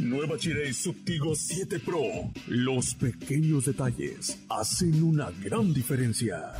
Nueva Chirey Subtigo 7 Pro. Los pequeños detalles hacen una gran diferencia.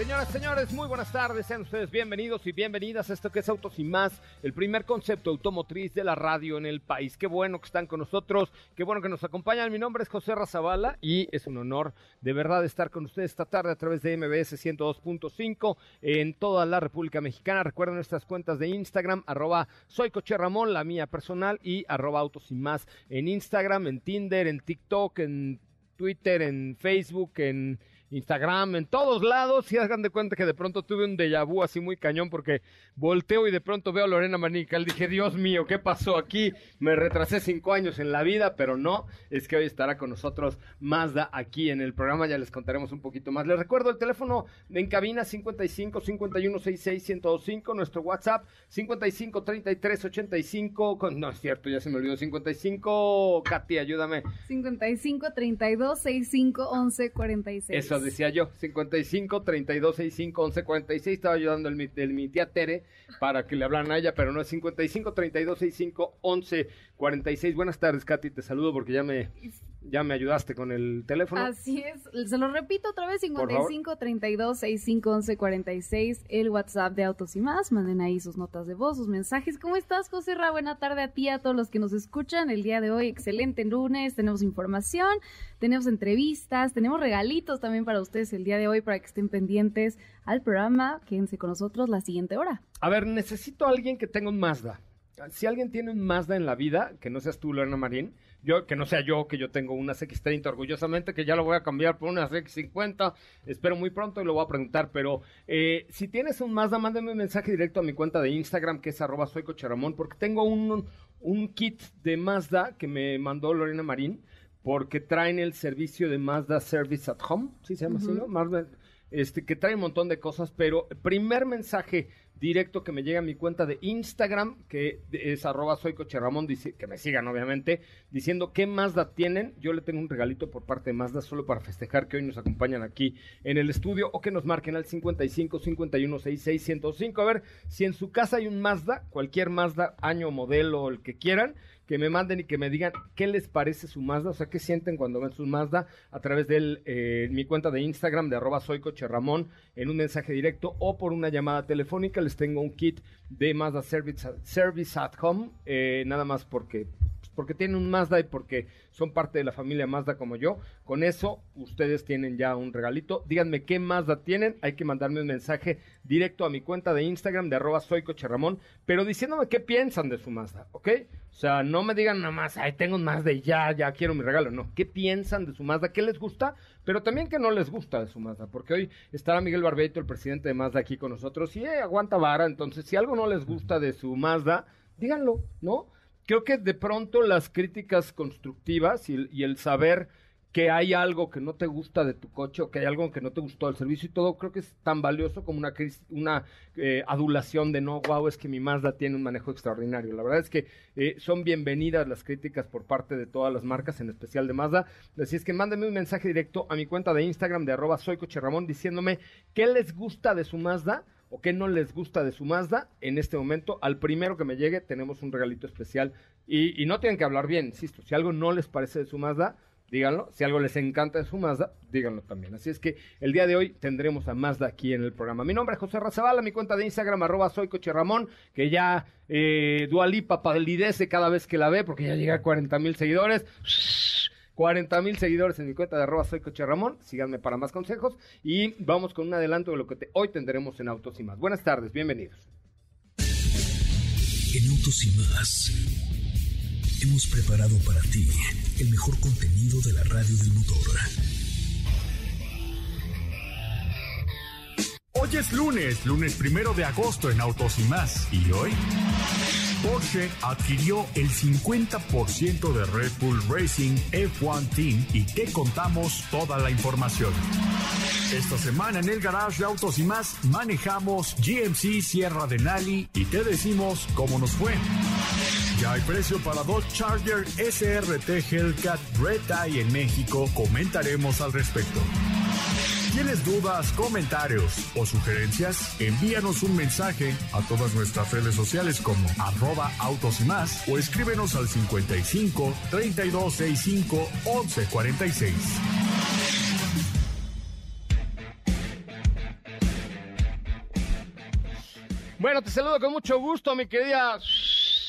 Señoras, señores, muy buenas tardes. Sean ustedes bienvenidos y bienvenidas a esto que es Autos y Más, el primer concepto automotriz de la radio en el país. Qué bueno que están con nosotros, qué bueno que nos acompañan. Mi nombre es José Razabala y es un honor de verdad estar con ustedes esta tarde a través de MBS 102.5 en toda la República Mexicana. Recuerden nuestras cuentas de Instagram, arroba soy Coche Ramón, la mía personal, y arroba Autos y Más en Instagram, en Tinder, en TikTok, en Twitter, en Facebook, en Instagram, en todos lados, y hagan de cuenta que de pronto tuve un déjà vu así muy cañón porque volteo y de pronto veo a Lorena Manical. Dije, Dios mío, ¿qué pasó aquí? Me retrasé cinco años en la vida, pero no, es que hoy estará con nosotros Mazda aquí en el programa, ya les contaremos un poquito más. Les recuerdo el teléfono en cabina 55 51 66 1025, nuestro WhatsApp 55 33 85, con, no es cierto, ya se me olvidó, 55, Katy, ayúdame. 55 32 65 11 46. Eso decía yo, 55 32 65 11 46. Estaba ayudando el, mi, el, mi tía Tere para que le hablaran a ella, pero no es 55 32 65 11 46. Buenas tardes, Katy, te saludo porque ya me, ya me ayudaste con el teléfono. Así es, se lo repito otra vez, 55 32 65 11 46, el WhatsApp de Autos y Más. Manden ahí sus notas de voz, sus mensajes. ¿Cómo estás, José Ra? Buena tarde a ti, a todos los que nos escuchan el día de hoy. Excelente lunes, tenemos información, tenemos entrevistas, tenemos regalitos también para ustedes el día de hoy para que estén pendientes al programa. Quédense con nosotros la siguiente hora. A ver, necesito a alguien que tenga un Mazda. Si alguien tiene un Mazda en la vida, que no seas tú, Lorena Marín, yo, que no sea yo, que yo tengo unas X30 orgullosamente, que ya lo voy a cambiar por unas X50, espero muy pronto y lo voy a preguntar, pero eh, si tienes un Mazda, mándame un mensaje directo a mi cuenta de Instagram, que es arroba soycocheramón, porque tengo un, un kit de Mazda que me mandó Lorena Marín, porque traen el servicio de Mazda Service at Home, ¿sí se llama uh -huh. así, no? Mazda, este, que trae un montón de cosas, pero primer mensaje directo que me llega a mi cuenta de Instagram, que es arroba soy Ramón, dice, que me sigan obviamente, diciendo qué Mazda tienen. Yo le tengo un regalito por parte de Mazda solo para festejar que hoy nos acompañan aquí en el estudio o que nos marquen al 55 51 66 105. A ver, si en su casa hay un Mazda, cualquier Mazda, año, modelo, el que quieran, que me manden y que me digan qué les parece su Mazda, o sea, qué sienten cuando ven su Mazda a través de eh, mi cuenta de Instagram de arroba soy Ramón en un mensaje directo o por una llamada telefónica. Les tengo un kit de Mazda Service, Service at Home, eh, nada más porque porque tienen un Mazda y porque son parte de la familia Mazda como yo. Con eso, ustedes tienen ya un regalito. Díganme qué Mazda tienen. Hay que mandarme un mensaje directo a mi cuenta de Instagram de arroba soycocherramón, pero diciéndome qué piensan de su Mazda, ¿ok? O sea, no me digan nada más, ay, tengo un Mazda y ya, ya quiero mi regalo. No, ¿qué piensan de su Mazda? ¿Qué les gusta? Pero también que no les gusta de su Mazda, porque hoy estará Miguel Barbeito, el presidente de Mazda, aquí con nosotros y eh, aguanta vara. Entonces, si algo no les gusta de su Mazda, díganlo, ¿no? Creo que de pronto las críticas constructivas y, y, el saber que hay algo que no te gusta de tu coche o que hay algo que no te gustó del servicio y todo, creo que es tan valioso como una, una eh, adulación de no, wow, es que mi Mazda tiene un manejo extraordinario. La verdad es que eh, son bienvenidas las críticas por parte de todas las marcas, en especial de Mazda. Así es que mándenme un mensaje directo a mi cuenta de Instagram de arroba soycocherramón diciéndome qué les gusta de su Mazda o qué no les gusta de su Mazda en este momento. Al primero que me llegue tenemos un regalito especial y, no tienen que hablar bien, insisto, si algo no les parece de su Mazda, díganlo. Si algo les encanta de su Mazda, díganlo también. Así es que el día de hoy tendremos a Mazda aquí en el programa. Mi nombre es José Razabala, mi cuenta de Instagram, arroba soy Coche Ramón, que ya eh, Dualipa palidece cada vez que la ve porque ya llega a 40 mil seguidores. 40 mil seguidores en mi cuenta de arroba soy Coche Ramón. Síganme para más consejos. Y vamos con un adelanto de lo que te, hoy tendremos en Autos y Más. Buenas tardes, bienvenidos. En Autos y Más hemos preparado para ti el mejor contenido de la radio del motor. Hoy es lunes, lunes primero de agosto en Autos y Más. ¿Y hoy? Porsche adquirió el 50% de Red Bull Racing F1 Team y te contamos toda la información. Esta semana en el garage de autos y más manejamos GMC Sierra de Nali y te decimos cómo nos fue. Ya hay precio para dos Charger SRT Hellcat Red Eye en México. Comentaremos al respecto. ¿Tienes dudas, comentarios o sugerencias? Envíanos un mensaje a todas nuestras redes sociales como arroba autos y más o escríbenos al 55 3265 1146. Bueno, te saludo con mucho gusto, mi querida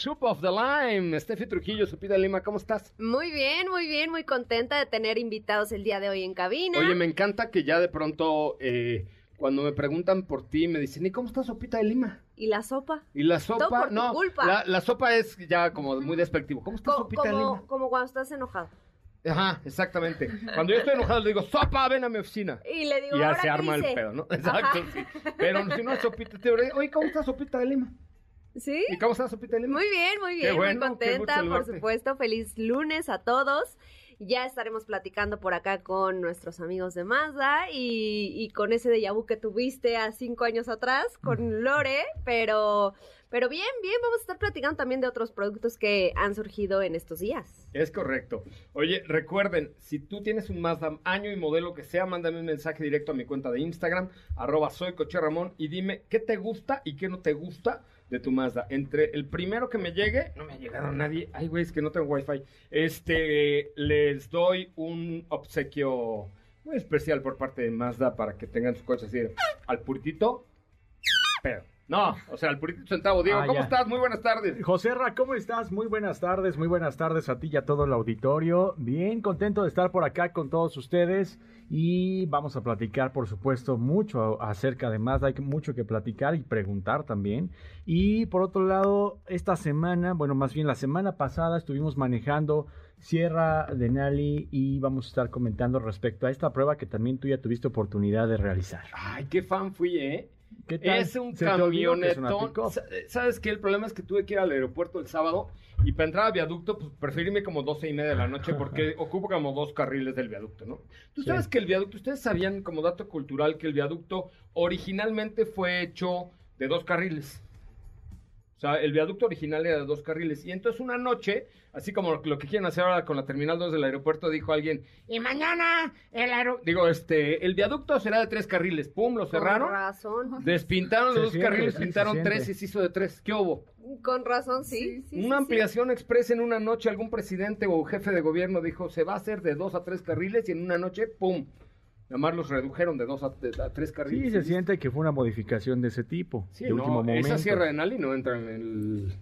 Soup of the Lime. Steffi Trujillo, Supida Lima, ¿cómo estás? Muy bien, muy bien, muy contenta de tener invitados el día de hoy en cabina. Oye, me encanta que ya de pronto, eh, cuando me preguntan por ti, me dicen, ¿y cómo está Sopita de Lima? ¿Y la sopa? Y la sopa, Todo por tu no, culpa. La, la sopa es ya como muy despectivo. ¿Cómo está Co- Sopita de Lima? como, cuando estás enojado. Ajá, exactamente. Cuando yo estoy enojado le digo, sopa, ven a mi oficina. Y le digo, Y ya ¿ahora se qué arma el pedo, ¿no? Exacto, sí. Pero si no es sopita, te digo, oye, ¿cómo está Sopita de Lima? ¿Sí? ¿Y cómo está Sopita de Lima? Muy bien, muy bien, bueno, muy contenta, por supuesto. Feliz lunes a todos. Ya estaremos platicando por acá con nuestros amigos de Mazda y, y con ese déjà vu que tuviste a cinco años atrás con Lore, pero, pero bien, bien, vamos a estar platicando también de otros productos que han surgido en estos días. Es correcto. Oye, recuerden, si tú tienes un Mazda año y modelo que sea, mándame un mensaje directo a mi cuenta de Instagram, arroba soy Coche Ramón, y dime qué te gusta y qué no te gusta de tu Mazda. Entre el primero que me llegue, no me ha llegado nadie, ay güey, es que no tengo wifi, este, les doy un obsequio muy especial por parte de Mazda para que tengan su coche así, al puritito, pero, no, o sea, al puritito centavo. Diego, Ah, ¿cómo ya. estás? Muy buenas tardes. José Ra, ¿cómo estás? Muy buenas tardes, muy buenas tardes a ti y a todo el auditorio. Bien contento de estar por acá con todos ustedes y vamos a platicar, por supuesto, mucho acerca de Mazda. Hay mucho que platicar y preguntar también. Y por otro lado, esta semana, bueno, más bien la semana pasada estuvimos manejando Sierra de Nali y vamos a estar comentando respecto a esta prueba que también tú ya tuviste oportunidad de realizar. Ay, qué fan fui, ¿eh? ¿Qué tal? Es un ¿Se te olvidó que es camionetón. Sa- ¿Sabes qué? El problema es que tuve que ir al aeropuerto el sábado y para entrar al viaducto, pues preferí irme como 12 y media de la noche porque ocupo como dos carriles del viaducto, ¿no? Tú Sí. sabes que el viaducto, ustedes sabían como dato cultural que el viaducto originalmente fue hecho de dos carriles. O sea, el viaducto original era de dos carriles. Y entonces una noche, así como lo que quieren hacer ahora con la Terminal 2 del aeropuerto, dijo alguien, y mañana el aeropuerto... Digo, este, el viaducto será de tres carriles. Pum, lo cerraron. Con razón. Despintaron los dos siente, carriles, pintaron tres y se hizo de tres. ¿Qué hubo? Con razón, sí. sí, sí, Una sí. ampliación express en una noche. Algún presidente o jefe de gobierno dijo, se va a hacer de dos a tres carriles y en una noche, ¡pum! Nada más los redujeron de dos a, de- a tres carriles. Sí, se siente que fue una modificación de ese tipo, Sí, de no, último momento. esa sierra de Nali no entra en el,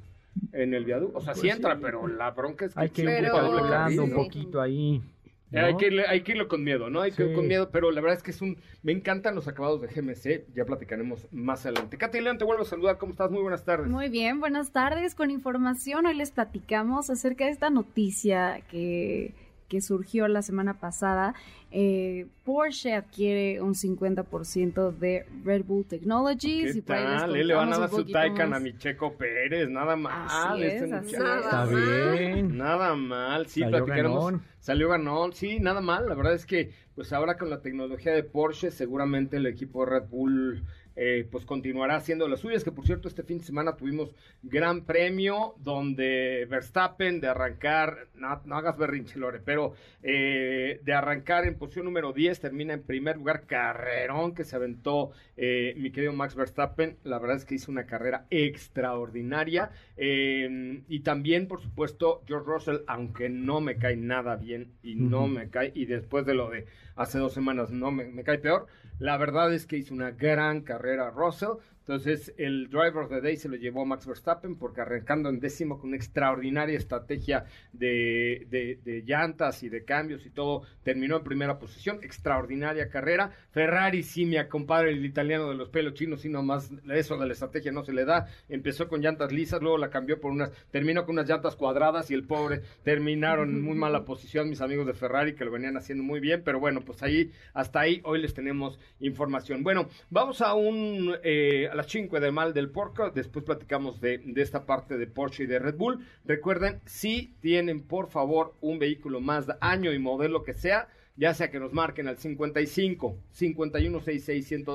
en el viaducto. O sea, sí Pues entra, sí. pero la bronca es que... Hay que ir Pero- un ¿no? poquito ahí. Eh, ¿no? Hay, que irle- hay que irlo con miedo, ¿no? Hay que ir con miedo, pero la verdad es que es un... Me encantan los acabados de GMC, ya platicaremos más adelante. Katy León, te vuelvo a saludar, ¿cómo estás? Muy buenas tardes. Muy bien, buenas tardes. Con información, hoy les platicamos acerca de esta noticia que, que surgió la semana pasada. Eh, Porsche adquiere un 50% de Red Bull Technologies. ¿Qué y por ahí les tal? Le van a dar su Taycan más. a mi Checo Pérez, nada mal. Así este es, así muchacho. es. Está bien. Nada mal, sí, Salió platicaremos. ganón. Salió ganón, sí, nada mal. La verdad es que, pues ahora con la tecnología de Porsche, seguramente el equipo Red Bull, eh, pues continuará haciendo las suyas. Que por cierto, este fin de semana tuvimos gran premio donde Verstappen de arrancar, no, no hagas berrinche, Lore, pero eh, de arrancar en posición número 10, termina en primer lugar, carrerón que se aventó eh, mi querido Max Verstappen. La verdad es que hizo una carrera extraordinaria. Eh, y también, por supuesto, George Russell, aunque no me cae nada bien y no me cae, y después de lo de hace dos semanas no me, me cae peor, la verdad es que hizo una gran carrera Russell. Entonces, el driver of the day se lo llevó Max Verstappen porque arrancando en décimo con una extraordinaria estrategia de, de- de llantas y de cambios y todo, terminó en primera posición. Extraordinaria carrera. Ferrari, sí, mi compadre, el italiano de los pelos chinos, sí, nomás eso de la estrategia no se le da. Empezó con llantas lisas, luego la cambió por unas, terminó con unas llantas cuadradas y el pobre terminaron en muy mala posición mis amigos de Ferrari que lo venían haciendo muy bien, pero bueno, pues ahí, hasta ahí, hoy les tenemos información. Bueno, vamos a un, eh, a las 5 de mal del porco. Después platicamos de, de, esta parte de Porsche y de Red Bull. Recuerden, si tienen por favor un vehículo más año y modelo que sea, ya sea que nos marquen al 55 5166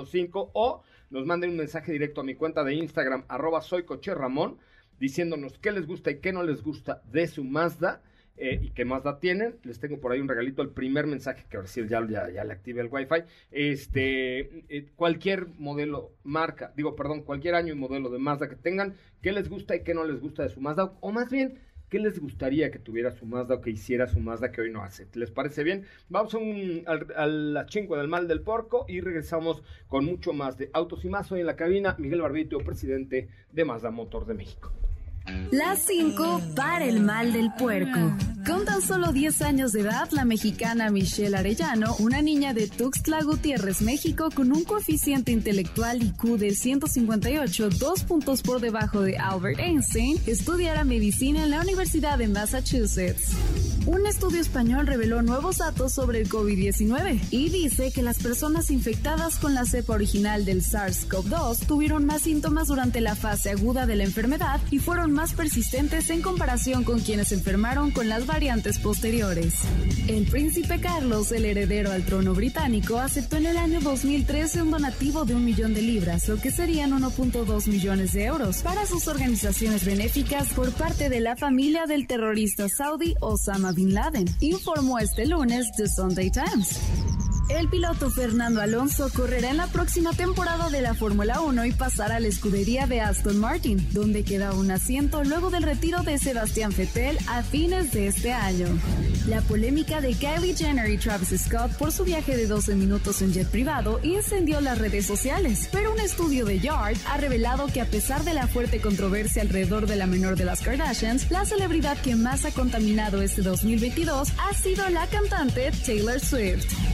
o nos manden un mensaje directo a mi cuenta de Instagram, arroba soy Ramón, diciéndonos qué les gusta y qué no les gusta de su Mazda. Eh, y qué Mazda tienen. Les tengo por ahí un regalito, el primer mensaje que ahora sí ya, ya, le active el Wi-Fi. Este, eh, cualquier modelo, marca, digo, perdón, cualquier año y modelo de Mazda que tengan, qué les gusta y qué no les gusta de su Mazda, o más bien, ¿Qué les gustaría que tuviera su Mazda o que hiciera su Mazda que hoy no hace? ¿Les parece bien? Vamos a, un, a, la chingua del mal del porco y regresamos con mucho más de Autos y Más. Hoy en la cabina, Miguel Barbito, presidente de Mazda Motor de México. Las 5 para el mal del puerco. Con tan solo 10 años de edad, la mexicana Michelle Arellano, una niña de Tuxtla Gutiérrez, México, con un coeficiente intelectual IQ de 158, dos puntos por debajo de Albert Einstein, estudiará medicina en la Universidad de Massachusetts. Un estudio español reveló nuevos datos sobre el COVID-19 y dice que las personas infectadas con la cepa original del SARS-CoV-2 tuvieron más síntomas durante la fase aguda de la enfermedad y fueron más persistentes en comparación con quienes enfermaron con las variantes posteriores. El príncipe Carlos, el heredero al trono británico, aceptó en el año 2013 un donativo de un millón de libras, lo que serían 1.2 millones de euros, para sus organizaciones benéficas por parte de la familia del terrorista saudí Osama Bin Laden, informó este lunes The Sunday Times. El piloto Fernando Alonso correrá en la próxima temporada de la Fórmula 1 y pasará a la escudería de Aston Martin, donde queda un asiento luego del retiro de Sebastián Vettel a fines de este año. La polémica de Kylie Jenner y Travis Scott por su viaje de 12 minutos en jet privado incendió las redes sociales, pero un estudio de Yard ha revelado que a pesar de la fuerte controversia alrededor de la menor de las Kardashians, la celebridad que más ha contaminado este 2022 ha sido la cantante Taylor Swift.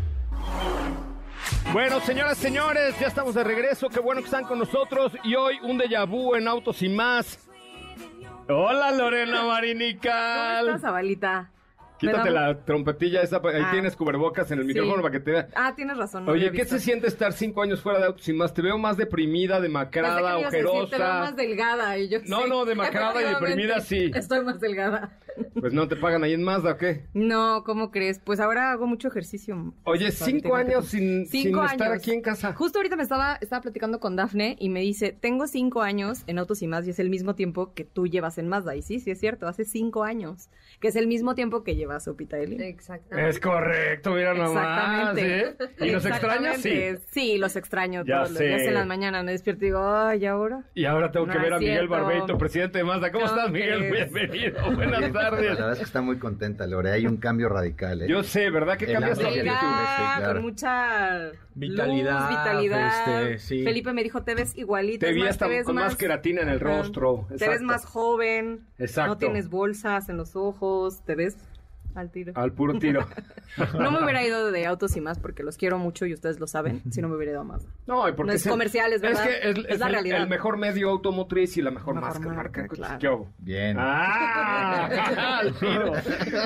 Bueno, señoras, señores, ya estamos de regreso. Qué bueno que están con nosotros. Y hoy un déjà vu en Autos y más. Hola, Lorena Marinical. ¿Cómo estás? Quítate la trompetilla esa, ahí ah. tienes cubrebocas en el micrófono para que te vea. Ah, tienes razón. Oye, ¿qué se siente estar cinco años fuera de autos y más? Te veo más deprimida, demacrada, ojerosa. te veo más delgada y yo No, no, demacrada y deprimida sí. Estoy más delgada. Pues no te pagan ahí en Mazda, ¿o qué? No, ¿cómo crees? Pues ahora hago mucho ejercicio. Oye, cinco años sin, estar aquí en casa. Justo ahorita me estaba, estaba platicando con Dafne y me dice, tengo cinco años en Autos y Más y es el mismo tiempo que tú llevas en Mazda. Y sí, sí es cierto, hace cinco años. Que es el mismo tiempo que llevas Opitaeli. Exactamente. Es correcto, mira nomás. ¿eh? ¿Y los extraños? Sí. Sí, los extraño ya todos los días en las mañanas. Me despierto y digo, ay, ¿y ahora? Y ahora tengo que ver a Miguel Barbeito, presidente de Mazda. ¿Cómo estás, Miguel? Bienvenido. Buenas tardes. La verdad es que está muy contenta, Lore. Hay un cambio radical. ¿eh? Yo sé, ¿verdad? ¿Qué cambias la sí, Con mucha vitalidad. vitalidad. Este, Felipe me dijo, te ves igualito. Te vi hasta con más, queratina en el rostro. Te ves más joven. Exacto. No tienes bolsas en los ojos. Te ves al tiro. Al puro tiro. no me hubiera ido de autos y más porque los quiero mucho y ustedes lo saben, si no me hubiera ido más. No, y porque no es comercial, es verdad. Es que es, la el, realidad. el mejor medio automotriz y la mejor, mejor marca. ¿Qué hago? Bien. ¡Ah! al tiro.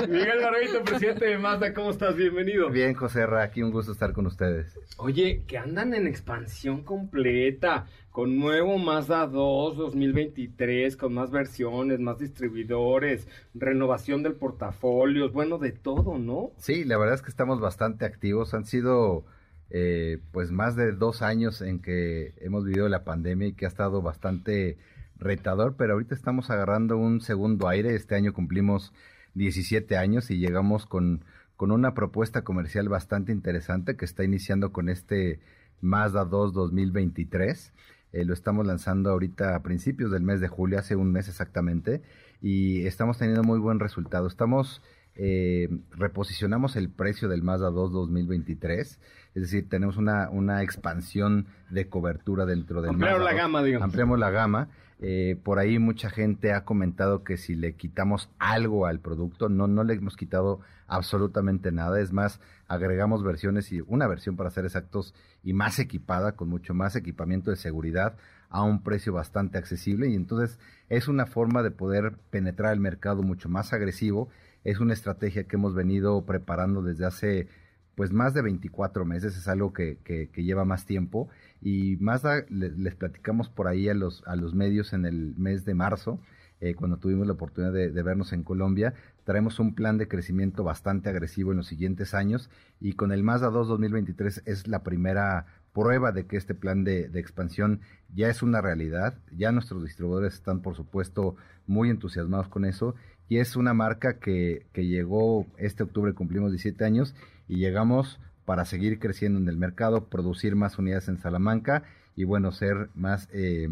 Miguel Barbito, presidente de Mazda, ¿cómo estás? Bienvenido. Bien, José Ra, aquí un gusto estar con ustedes. Oye, que andan en expansión completa con nuevo Mazda 2 2023, con más versiones, más distribuidores, renovación del portafolio, bueno, de todo, ¿no? Sí, la verdad es que estamos bastante activos. Han sido eh, pues más de dos años en que hemos vivido la pandemia y que ha estado bastante retador, pero ahorita estamos agarrando un segundo aire. Este año cumplimos 17 años y llegamos con, con una propuesta comercial bastante interesante que está iniciando con este Mazda 2 2023 eh, lo estamos lanzando ahorita a principios del mes de julio, hace un mes exactamente, y estamos teniendo muy buen resultado. Estamos eh, reposicionamos el precio del Mazda 2 2023. Es decir, tenemos una, una expansión de cobertura dentro del Ampliamos Mazda la 2. gama, digamos. Ampliamos la gama. Eh, por ahí mucha gente ha comentado que si le quitamos algo al producto, no, no le hemos quitado absolutamente nada. Es más, agregamos versiones y una versión para ser exactos y más equipada, con mucho más equipamiento de seguridad a un precio bastante accesible. Y entonces es una forma de poder penetrar el mercado mucho más agresivo. Es una estrategia que hemos venido preparando desde hace pues más de 24 meses, es algo que, lleva más tiempo. Y más a- le- les platicamos por ahí a los, a los medios en el mes de marzo, eh, cuando tuvimos la oportunidad de, de vernos en Colombia, traemos un plan de crecimiento bastante agresivo en los siguientes años y con el Mazda 2 2023 es la primera prueba de que este plan de, de expansión ya es una realidad, ya nuestros distribuidores están por supuesto muy entusiasmados con eso y es una marca que, que llegó este octubre, cumplimos 17 años y llegamos para seguir creciendo en el mercado, producir más unidades en Salamanca y bueno, ser más, eh,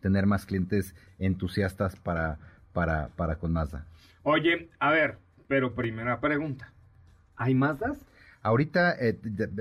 tener más clientes entusiastas para, para, para con Mazda. Oye, a ver, pero primera pregunta. ¿Hay Mazdas? Ahorita eh,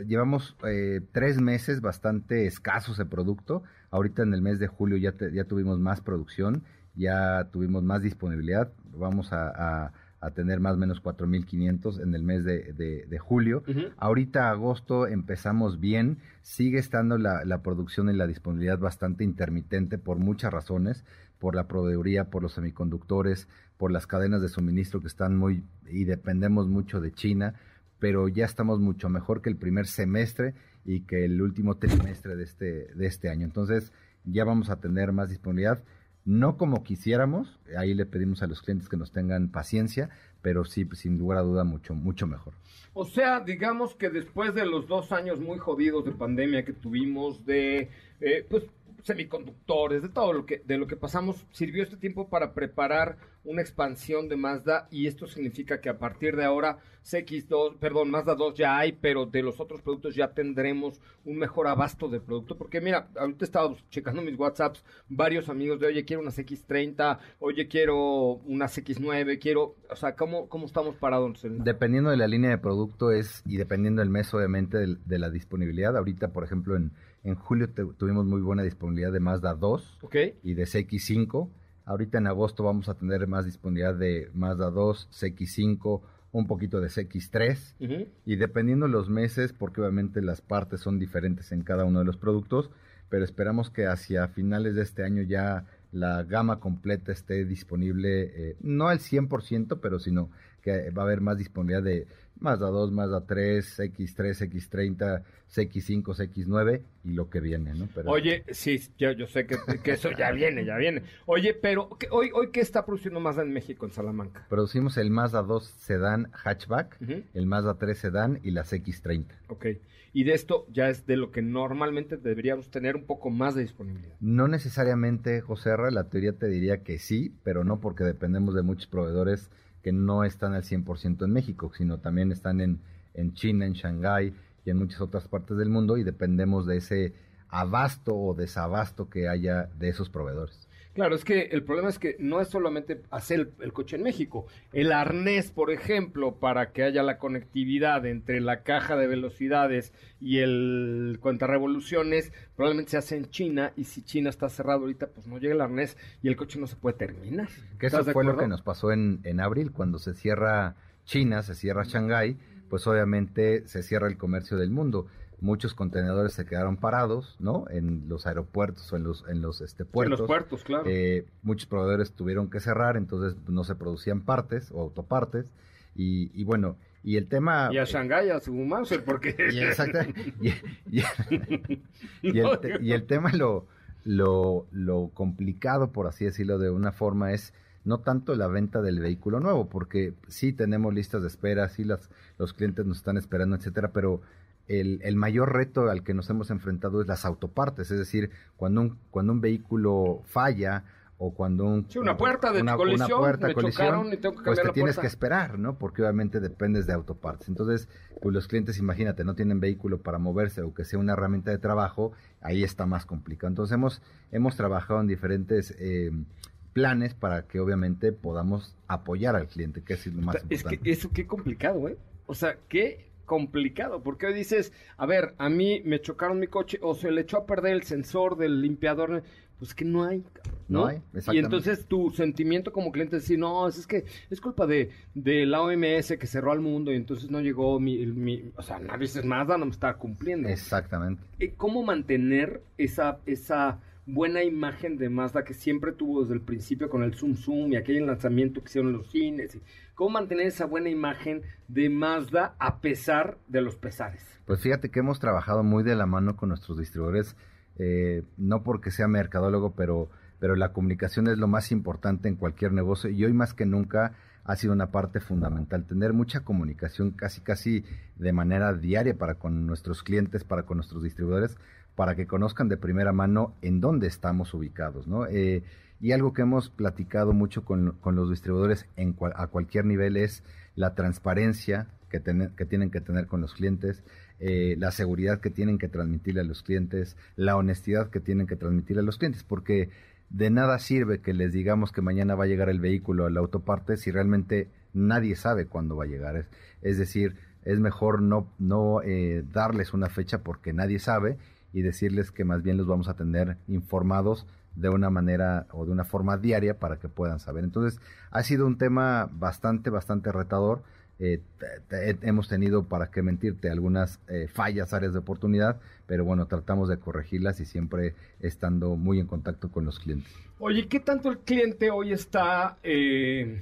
llevamos eh, tres meses bastante escasos de producto. Ahorita en el mes de julio ya, te- ya tuvimos más producción, ya tuvimos más disponibilidad. Vamos a, a- a tener más o menos 4.500 en el mes de, de- de julio. Ahorita agosto empezamos bien, sigue estando la, la producción y la disponibilidad bastante intermitente por muchas razones, por la proveeduría, por los semiconductores, por las cadenas de suministro que están muy y dependemos mucho de China, pero ya estamos mucho mejor que el primer semestre y que el último trimestre de este, de este año. Entonces ya vamos a tener más disponibilidad, no como quisiéramos, ahí le pedimos a los clientes que nos tengan paciencia, pero sí, sin lugar a duda, mucho, mucho mejor. O sea, digamos que después de los dos años muy jodidos de pandemia que tuvimos, de eh, pues semiconductores, de todo lo que de lo que pasamos, sirvió este tiempo para preparar una expansión de Mazda y esto significa que a partir de ahora CX2, perdón, Mazda 2 ya hay, pero de los otros productos ya tendremos un mejor abasto de producto, porque mira, ahorita he estado checando mis WhatsApps, varios amigos de, oye, quiero una CX30, oye, quiero una CX9, quiero, o sea, ¿cómo, cómo estamos parados? en- Dependiendo de la línea de producto es y dependiendo del mes obviamente del- de, la disponibilidad. Ahorita, por ejemplo, en, en julio te- tuvimos muy buena disponibilidad de Mazda 2 ¿Ok? y de CX5. Ahorita en agosto vamos a tener más disponibilidad de Mazda 2, CX5, un poquito de CX3 Ujú. y dependiendo los meses, porque obviamente las partes son diferentes en cada uno de los productos, pero esperamos que hacia finales de este año ya la gama completa esté disponible, eh, no al 100%, pero sino que va a haber más disponibilidad de Mazda 2, Mazda 3, X3, X30, CX5, CX9 y lo que viene, ¿no? Pero- Oye, sí, yo, yo sé que, que eso ya viene, ya viene. Oye, pero ¿qué- hoy, hoy ¿qué está produciendo Mazda en México, en Salamanca? Producimos el Mazda 2 Sedan Hatchback, Ujú. el Mazda 3 Sedan y la CX30. Ok. Y de esto ya es de lo que normalmente deberíamos tener un poco más de disponibilidad. No necesariamente, José R., la teoría te diría que sí, pero no porque dependemos de muchos proveedores que no están al 100% en México, sino también están en, en China, en Shanghái y en muchas otras partes del mundo y dependemos de ese abasto o desabasto que haya de esos proveedores. Claro, es que el problema es que no es solamente hacer el, el coche en México. El arnés, por ejemplo, para que haya la conectividad entre la caja de velocidades y el revoluciones, probablemente se hace en China y si China está cerrado ahorita, pues no llega el arnés y el coche no se puede terminar. Que eso ¿Estás de fue lo que nos pasó en, en abril, cuando se cierra China, se cierra Shanghái, pues obviamente se cierra el comercio del mundo. Muchos contenedores se quedaron parados, ¿no? En los aeropuertos o en los, en los este, En puertos. los puertos, claro. Eh, muchos proveedores tuvieron que cerrar, entonces no se producían partes o autopartes. Y, y bueno, y el tema... y a Shanghái, a su Mauser, porque... Y, exacta- y- y- y el, te- y el tema, lo, lo, lo complicado, por así decirlo de una forma, es no tanto la venta del vehículo nuevo, porque sí tenemos listas de espera, sí las, los clientes nos están esperando, etcétera, pero el, el mayor reto al que nos hemos enfrentado es las autopartes, es decir, cuando un, cuando un vehículo falla o cuando un, Sí, una puerta de una, colisión, una puerta, me colisión, y tengo que pues te la tienes puerta. que esperar, ¿no? Porque obviamente dependes de autopartes. Entonces, pues los clientes, imagínate, no tienen vehículo para moverse o que sea una herramienta de trabajo, ahí está más complicado. Entonces, hemos, hemos trabajado en diferentes eh, planes para que obviamente podamos apoyar al cliente, que es lo más Es importante. que eso qué complicado, ¿eh? O sea, qué complicado, porque hoy dices, a ver, a mí me chocaron mi coche o se le echó a perder el sensor del limpiador, pues que no hay, ¿no? No hay, y entonces tu sentimiento como cliente es decir, no, es que es culpa de, de la OMS que cerró al mundo y entonces no llegó mi, o sea, nadie es más, no me está cumpliendo. Exactamente. Eh, ¿Cómo mantener esa, esa buena imagen de Mazda que siempre tuvo desde el principio con el Zoom Zoom y aquel lanzamiento que hicieron los cines? ¿Cómo mantener esa buena imagen de Mazda a pesar de los pesares? Pues fíjate que hemos trabajado muy de la mano con nuestros distribuidores, eh, no porque sea mercadólogo, pero, pero la comunicación es lo más importante en cualquier negocio y hoy más que nunca ha sido una parte fundamental, tener mucha comunicación casi casi de manera diaria para con nuestros clientes, para con nuestros distribuidores, para que conozcan de primera mano en dónde estamos ubicados, ¿no? Eh, y algo que hemos platicado mucho con, con los distribuidores a cualquier nivel es la transparencia que, tienen que tener con los clientes, eh, la seguridad que tienen que transmitirle a los clientes, la honestidad que tienen que transmitirle a los clientes, porque de nada sirve que les digamos que mañana va a llegar el vehículo a la autoparte si realmente nadie sabe cuándo va a llegar. Es, es decir, es mejor no, no eh, darles una fecha porque nadie sabe y decirles que más bien los vamos a tener informados de una manera o de una forma diaria para que puedan saber. Entonces, ha sido un tema bastante, bastante retador. Eh, hemos tenido, para qué mentirte, algunas eh, fallas, áreas de oportunidad, pero bueno, tratamos de corregirlas y siempre estando muy en contacto con los clientes. Oye, ¿qué tanto el cliente hoy está eh,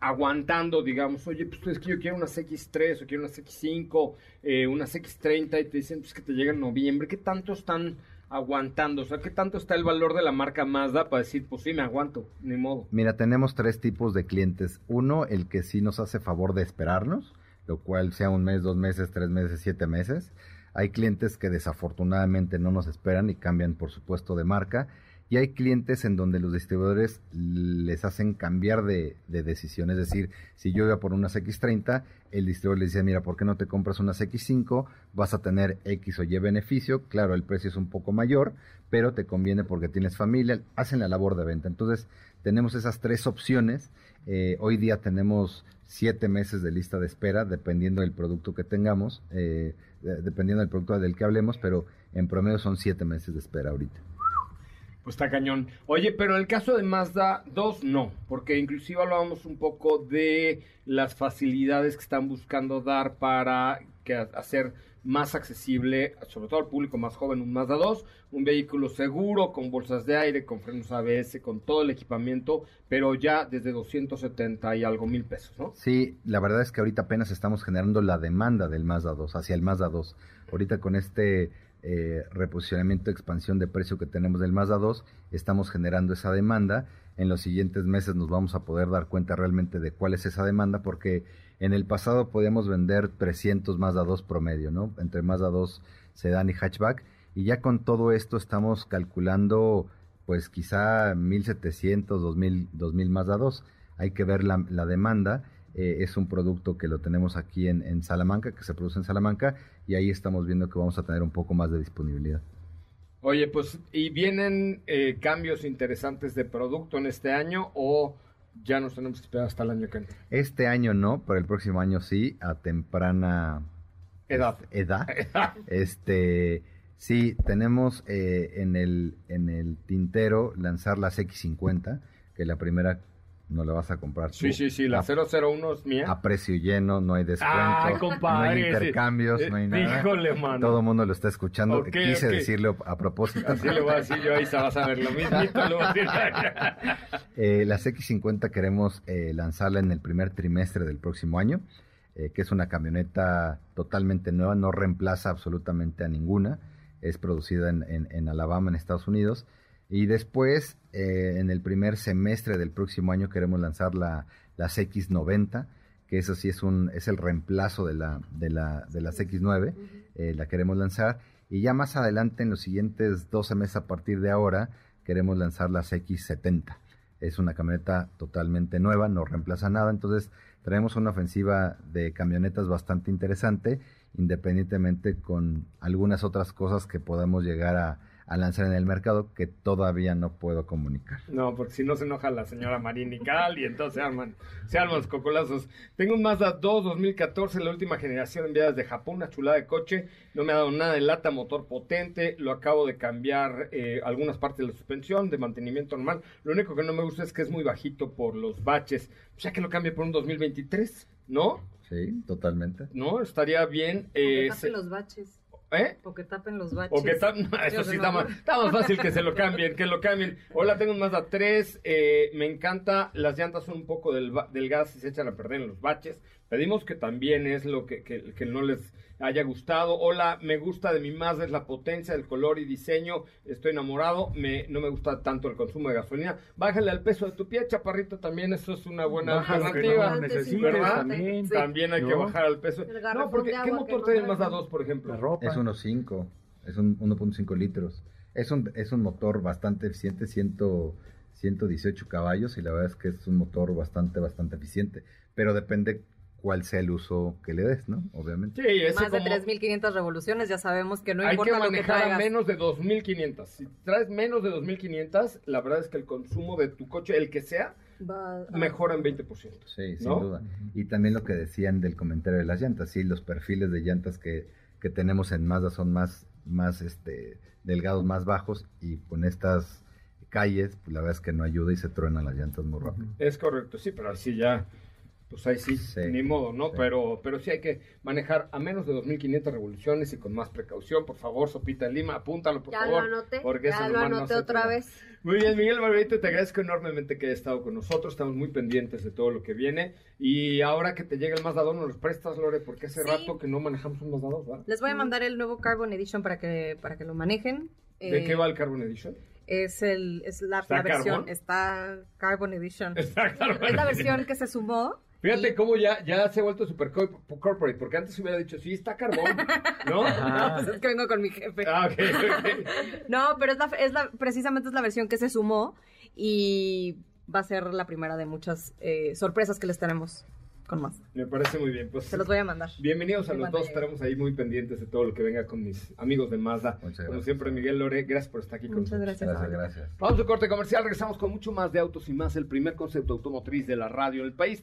aguantando, digamos? Oye, pues es que yo quiero unas X3 o quiero unas X5, eh, unas X30 y te dicen pues, que te llega en noviembre. ¿Qué tanto están aguantando? O sea, ¿qué tanto está el valor de la marca Mazda para decir, pues sí, me aguanto, ni modo? Mira, tenemos tres tipos de clientes. Uno, el que sí nos hace favor de esperarnos, lo cual sea un mes, dos meses, tres meses, siete meses. Hay clientes que desafortunadamente no nos esperan y cambian, por supuesto, de marca. Y hay clientes en donde los distribuidores les hacen cambiar de, de decisión. Es decir, si yo iba por unas X30, el distribuidor le dice, mira, ¿por qué no te compras unas X5? Vas a tener X o Y beneficio. Claro, el precio es un poco mayor, pero te conviene porque tienes familia. Hacen la labor de venta. Entonces, tenemos esas tres opciones. Eh, hoy día tenemos siete meses de lista de espera, dependiendo del producto que tengamos, eh, de- dependiendo del producto del que hablemos, pero en promedio son siete meses de espera ahorita. Pues está cañón. Oye, pero en el caso de Mazda 2, no, porque inclusive hablábamos un poco de las facilidades que están buscando dar para que hacer más accesible, sobre todo al público más joven, un Mazda 2, un vehículo seguro, con bolsas de aire, con frenos ABS, con todo el equipamiento, pero ya desde 270 y algo mil pesos, ¿no? Sí, la verdad es que ahorita apenas estamos generando la demanda del Mazda 2, hacia el Mazda 2. Ahorita con este eh, reposicionamiento, expansión de precio que tenemos del Mazda 2, estamos generando esa demanda. En los siguientes meses nos vamos a poder dar cuenta realmente de cuál es esa demanda, porque en el pasado podíamos vender 300 Mazda 2 promedio, ¿no? Entre Mazda 2 sedán y hatchback. Y ya con todo esto estamos calculando, pues quizá 1700, 2000, 2000 Mazda 2. Hay que ver la, la demanda. Eh, es un producto que lo tenemos aquí en, en Salamanca, que se produce en Salamanca, y ahí estamos viendo que vamos a tener un poco más de disponibilidad. Oye, pues, ¿y vienen eh, cambios interesantes de producto en este año o ya nos tenemos que esperar hasta el año que entra? Este año no, pero el próximo año sí, a temprana Edad. edad. Este, sí, tenemos eh, en, el, en el tintero lanzar las X50, que la primera no la vas a comprar tú. Sí, sí, sí, la a, 001 es mía. a precio lleno, no hay descuento, Ay, no hay ese- intercambios, no hay eh, nada. híjole, mano. Todo el mundo lo está escuchando. Quise ok. decirlo a propósito. Así le voy a decir yo, ahí se vas a ver lo decir. Eh, las X50 queremos eh, lanzarla en el primer trimestre del próximo año, eh, que es una camioneta totalmente nueva, no reemplaza absolutamente a ninguna, es producida en, en- en Alabama, en Estados Unidos. Y después, eh, en el primer semestre del próximo año, queremos lanzar la, las X90, que eso sí es, un, es el reemplazo de, la, de, la, de las X9, eh, la queremos lanzar. Y ya más adelante, en los siguientes 12 meses a partir de ahora, queremos lanzar las X70 es una camioneta totalmente nueva, no reemplaza nada, entonces traemos una ofensiva de camionetas bastante interesante, independientemente con algunas otras cosas que podamos llegar a, a lanzar en el mercado que todavía no puedo comunicar. No, porque si no se enoja la señora Marín y Cal y entonces se arman, se arman los cocolazos. Tengo un Mazda 2 2014, la última generación enviada desde Japón, una chulada de coche, no me ha dado nada de lata, motor potente, lo acabo de cambiar eh, algunas partes de la suspensión, de mantenimiento normal. Lo único que no me gusta es que es muy bajito por los baches, o sea que lo cambie por un 2023, ¿no? Sí, totalmente. No, estaría bien. Eh, los baches. ¿Eh? O que tapen los baches. O que tapen, eso sí está más, está más, fácil que se lo cambien, que lo cambien. Hola, tengo un Mazda 3, eh, me encanta, las llantas son un poco del, delgadas y se echan a perder en los baches. Pedimos que también es lo que, que, que no les haya gustado. Hola, me gusta de mi Mazda es la potencia, el color y diseño. Estoy enamorado. Me, no me gusta tanto el consumo de gasolina. Bájale al peso de tu pie, chaparrito. También eso es una buena alternativa. También, también hay que bajar al peso. No, porque ¿qué motor tiene el Mazda 2, por ejemplo? Es 1.5. Es un 1.5 litros. Es un, es un motor bastante eficiente, 118 caballos y la verdad es que es un motor bastante, bastante eficiente. Pero depende cuál sea el uso que le des, ¿no? Obviamente. Sí, Más de 3.500 revoluciones, ya sabemos que no importa lo que traigas. a menos de 2.500. Si traes menos de 2.500, la verdad es que el consumo de tu coche, el que sea, Va mejora en 20%. Sí, sin duda. Y también lo que decían del comentario de las llantas, sí, los perfiles de llantas que, que tenemos en Mazda son más, más este, delgados, más bajos, y con estas calles, pues la verdad es que no ayuda y se truenan las llantas muy rápido. Es correcto, sí, pero así ya pues ahí sí, ni modo, ¿no? Pero, pero sí hay que manejar a menos de 2.500 revoluciones y con más precaución. Por favor, Sopita Lima, apúntalo, por favor. Ya lo anoté, porque ya lo anoté otra vez. Muy bien, Miguel Barberito, te agradezco enormemente que hayas estado con nosotros. Estamos muy pendientes de todo lo que viene. Y ahora que te llega el Mazda 2, ¿nos los prestas, Lore? Porque hace rato que no manejamos un Mazda 2, ¿verdad? Les voy a mandar el nuevo Carbon Edition para que, para que lo manejen. ¿De qué eh, va el Carbon Edition? es el es la, versión está Carbon Edition es la versión que se sumó Fíjate cómo ya, ya se ha vuelto super corporate, porque antes hubiera dicho, sí, está carbón, ¿no? no, pues es que vengo con mi jefe. Ah, no, pero es la, es la, precisamente es la versión que se sumó y va a ser la primera de muchas eh, sorpresas que les tenemos con más. Me parece muy bien. Pues, Se los voy a mandar. Bienvenidos a los dos. Estaremos ahí muy pendientes de todo lo que venga con mis amigos de Mazda. Como siempre, Miguel Lore, gracias por estar aquí con nosotros. Muchas gracias. Gracias, Vamos a corte comercial. Regresamos con mucho más de Autos y Más, el primer concepto automotriz de la radio del país.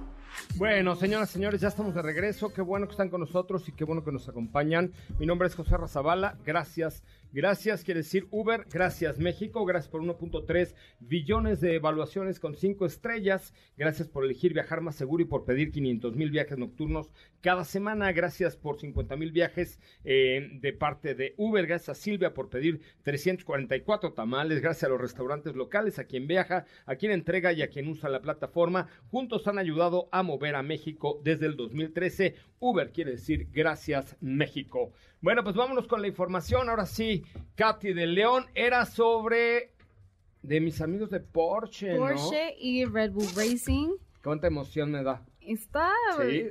Bueno, señoras señores, ya estamos de regreso. Qué bueno que están con nosotros y qué bueno que nos acompañan. Mi nombre es José Razabala. Gracias Gracias, quiere decir Uber. Gracias, México. Gracias por 1.3 billones de evaluaciones con 5 estrellas. Gracias por elegir viajar más seguro y por pedir 500 mil viajes nocturnos cada semana. Gracias por 50 mil viajes eh, de parte de Uber. Gracias a Silvia por pedir 344 tamales. Gracias a los restaurantes locales, a quien viaja, a quien entrega y a quien usa la plataforma. Juntos han ayudado a mover a México desde el 2013. Uber quiere decir gracias, México. Bueno, pues vámonos con la información. Ahora sí, Katy de León era sobre de mis amigos de Porsche. Porsche y Red Bull Racing. Cuánta emoción me da. Está,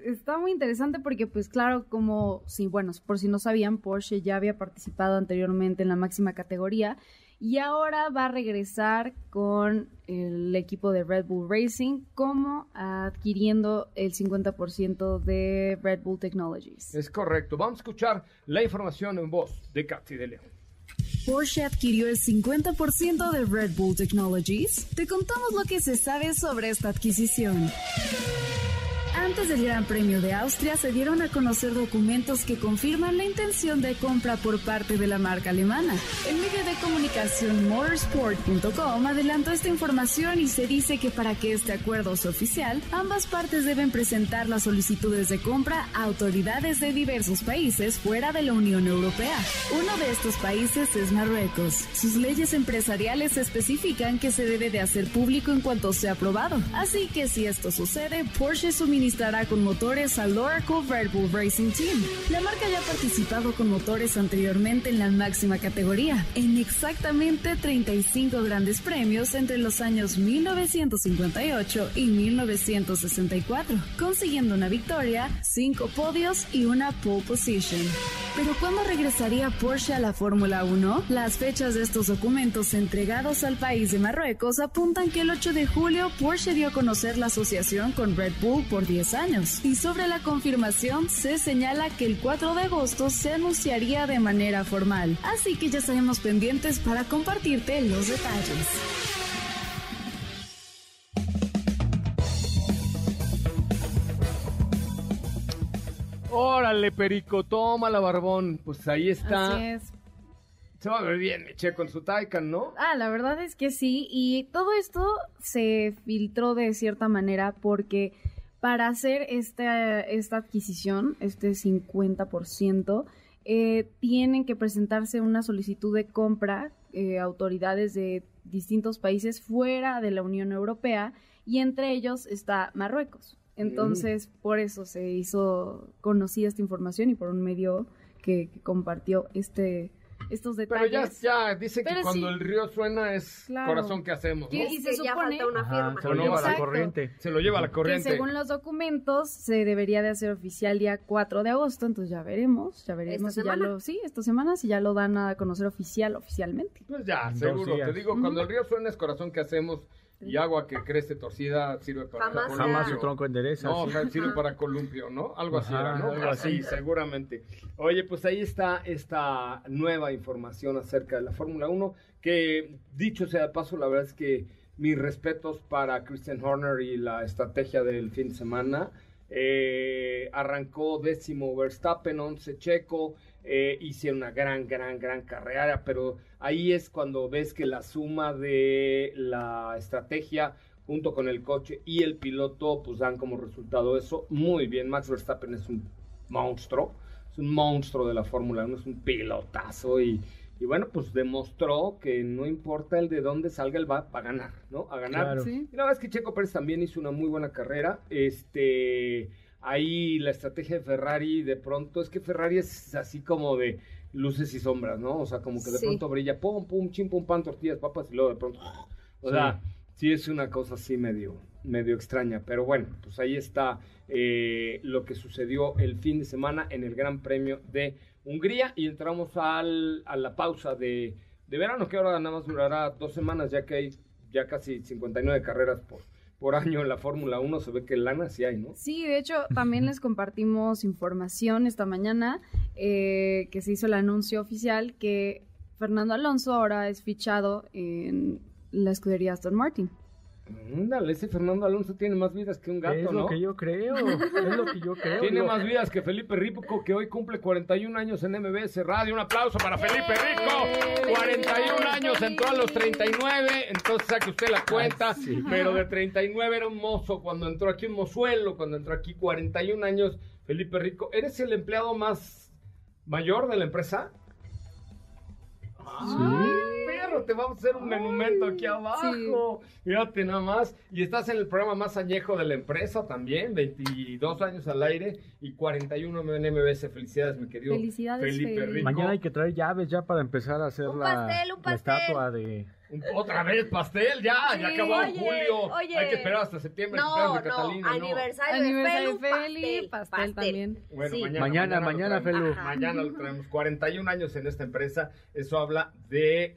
está muy interesante porque, pues claro, como, sí, bueno, por si no sabían, Porsche ya había participado anteriormente en la máxima categoría y ahora va a regresar con el equipo de Red Bull Racing como adquiriendo el 50% de Red Bull Technologies. Es correcto. Vamos a escuchar la información en voz de Katy de León. Porsche adquirió el 50% de Red Bull Technologies. Te contamos lo que se sabe sobre esta adquisición. Antes del Gran Premio de Austria se dieron a conocer documentos que confirman la intención de compra por parte de la marca alemana. El medio de comunicación motorsport.com adelantó esta información y se dice que para que este acuerdo sea oficial, ambas partes deben presentar las solicitudes de compra a autoridades de diversos países fuera de la Unión Europea. Uno de estos países es Marruecos. Sus leyes empresariales especifican que se debe de hacer público en cuanto sea aprobado. Así que si esto sucede, Porsche suministra suministrará con motores al Oracle Red Bull Racing Team. La marca ya ha participado con motores anteriormente en la máxima categoría, en exactamente 35 grandes premios entre los años 1958 y 1964, consiguiendo una victoria, cinco podios y una pole position. Pero ¿cuándo regresaría Porsche a la Fórmula 1? Las fechas de estos documentos entregados al país de Marruecos apuntan que el 8 de julio Porsche dio a conocer la asociación con Red Bull por 10 años. Y sobre la confirmación se señala que el 4 de agosto se anunciaría de manera formal. Así que ya estaremos pendientes para compartirte los detalles. Órale, Perico, toma la barbón. Pues ahí está. Así es. Se va a ver bien, Che, con su Taycan, ¿no? Ah, la verdad es que sí. Y todo esto se filtró de cierta manera porque para hacer esta, esta adquisición, este 50%, eh, tienen que presentarse una solicitud de compra eh, autoridades de distintos países fuera de la Unión Europea y entre ellos está Marruecos. Entonces, por eso se hizo conocida esta información y por un medio que, que compartió este estos detalles. Pero ya, ya dice que cuando el río suena es corazón que hacemos. ¿no? Y, se supone, ya falta una firma. se lo lleva a la corriente. Se lo lleva a la corriente. Que según los documentos se debería de hacer oficial día 4 de agosto, entonces ya veremos, ya veremos si ya lo, sí, esta semana si ya lo dan a conocer oficial oficialmente. Pues ya, seguro, te digo, cuando el río suena es corazón que hacemos y agua que crece torcida sirve para Jamás, Jamás su tronco endereza. No, sirve para columpio, ¿no? Algo así, era, ¿no? Algo así, seguramente. Oye, pues ahí está esta nueva información acerca de la Fórmula 1, que dicho sea de paso, la verdad es que mis respetos para Christian Horner y la estrategia del fin de semana. Eh, arrancó décimo Verstappen, once Checo, eh, hicieron una gran, gran, gran carrera, pero ahí es cuando ves que la suma de la estrategia junto con el coche y el piloto, pues dan como resultado eso. Muy bien, Max Verstappen es un monstruo, es un monstruo de la Fórmula 1, es un pilotazo y, y, bueno, pues demostró que no importa el de dónde salga, él va a ganar, ¿no? A ganar. Claro. Sí. Y la verdad es que Checo Pérez también hizo una muy buena carrera. Este, ahí la estrategia de Ferrari, de pronto, es que Ferrari es así como de luces y sombras, ¿no? O sea, como que de Sí. pronto brilla, pum, pum, chim, pum, pan, tortillas, papas, y luego de pronto, o sea, sí es una cosa así medio, medio extraña. Pero bueno, pues ahí está eh, lo que sucedió el fin de semana en el Gran Premio de Hungría y entramos al, a la pausa de, de verano, que ahora nada más durará dos semanas, ya que hay ya casi 59 carreras por, por año en la Fórmula 1, se ve que lana sí hay, ¿no? Sí, de hecho, también les compartimos información esta mañana eh, que se hizo el anuncio oficial que Fernando Alonso ahora es fichado en la escudería Aston Martin. Ándale, ese Fernando Alonso tiene más vidas que un gato, es lo ¿no? que yo creo, es lo que yo creo. Tiene más vidas que Felipe Rico, que hoy cumple 41 años en MBS Radio. Un aplauso para Felipe Rico. 41 años, entró a los 39, entonces saque usted la cuenta. sí. Pero de 39 era un mozo cuando entró aquí, un mozuelo, cuando entró aquí 41 años, Felipe Rico. ¿Eres el empleado más mayor de la empresa? Ay, te vamos a hacer un monumento aquí abajo. Fíjate nada más. Y estás en el programa más añejo de la empresa también, 22 años al aire y 41 en MBS. Felicidades, mi querido Felicidades, Felipe. Rico. Mañana hay que traer llaves ya para empezar a hacer Un la, pastel, un la pastel. estatua de... Otra vez pastel, ya, ya Sí, acabó oye, julio. oye. Hay que esperar hasta septiembre. No, de Catalina, no. aniversario, Aniversario de de Feli, Feli, pastel también. Bueno, Sí. mañana, Mañana, mañana. Felu. Ajá. Mañana lo traemos. 41 años en esta empresa. Eso habla de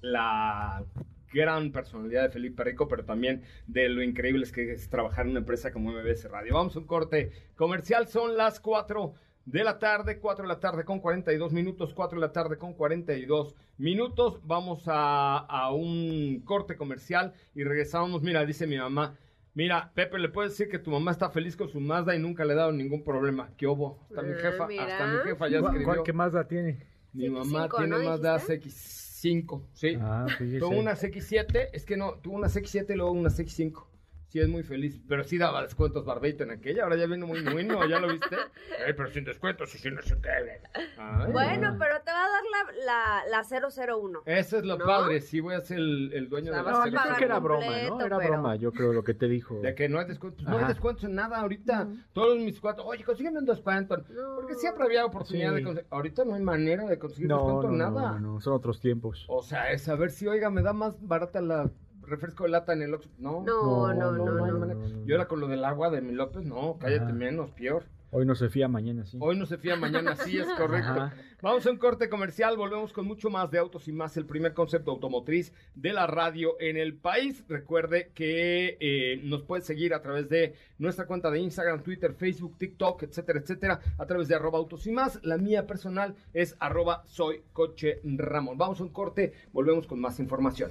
la gran personalidad de Felipe Rico, pero también de lo increíble es que es trabajar en una empresa como MBS Radio. Vamos a un corte comercial. Son las 4 de la tarde, 4 de la tarde con 42 minutos, 4 de la tarde con 42 minutos. Vamos a, a un corte comercial y regresamos. Mira, dice mi mamá. Mira, Pepe, le puedes decir que tu mamá está feliz con su Mazda y nunca le ha dado ningún problema. ¿Qué hubo? Hasta mi Ah, jefa, mira. hasta mi jefa ya ¿Cuál- escribió. cuál- ¿Qué más la tiene? Mi mamá CX5, tiene ¿no Mazda dijiste? CX5, sí. Ah. Tuvo una CX7, es que no, tuvo una CX7 y luego una CX5. Sí es muy feliz, pero sí daba descuentos Barbito en aquella, ahora ya viene muy bueno, ¿ya lo viste? Eh, pero sin descuentos y sin no sé qué. bueno, pero te va a dar la, la, la 001. Eso es lo padre, sí voy a ser el, dueño de la No, yo creo que era broma, ¿no? Era broma, yo creo lo que te dijo. De que no hay descuentos, no hay descuentos en nada ahorita. Todos mis cuatro, oye, consígueme un descuento. Porque siempre había oportunidad de conseguir. Ahorita no hay manera de conseguir descuento en nada. No, no, son otros tiempos. O sea, es a ver si, oiga, me da más barata la refresco de lata en el Oxxo. No, no, no, no, Yo era con lo del agua de mi López, no, cállate menos, peor. Hoy no se fía, mañana sí. Hoy no se fía, mañana sí, es correcto. Vamos a un corte comercial, volvemos con mucho más de autos y más, el primer concepto automotriz de la radio en el país. Recuerde que eh, nos puede seguir a través de nuestra cuenta de Instagram, Twitter, Facebook, TikTok, etcétera, etcétera, a través de arroba autos y más. La mía personal es arroba soy coche Ramón. Vamos a un corte, volvemos con más información.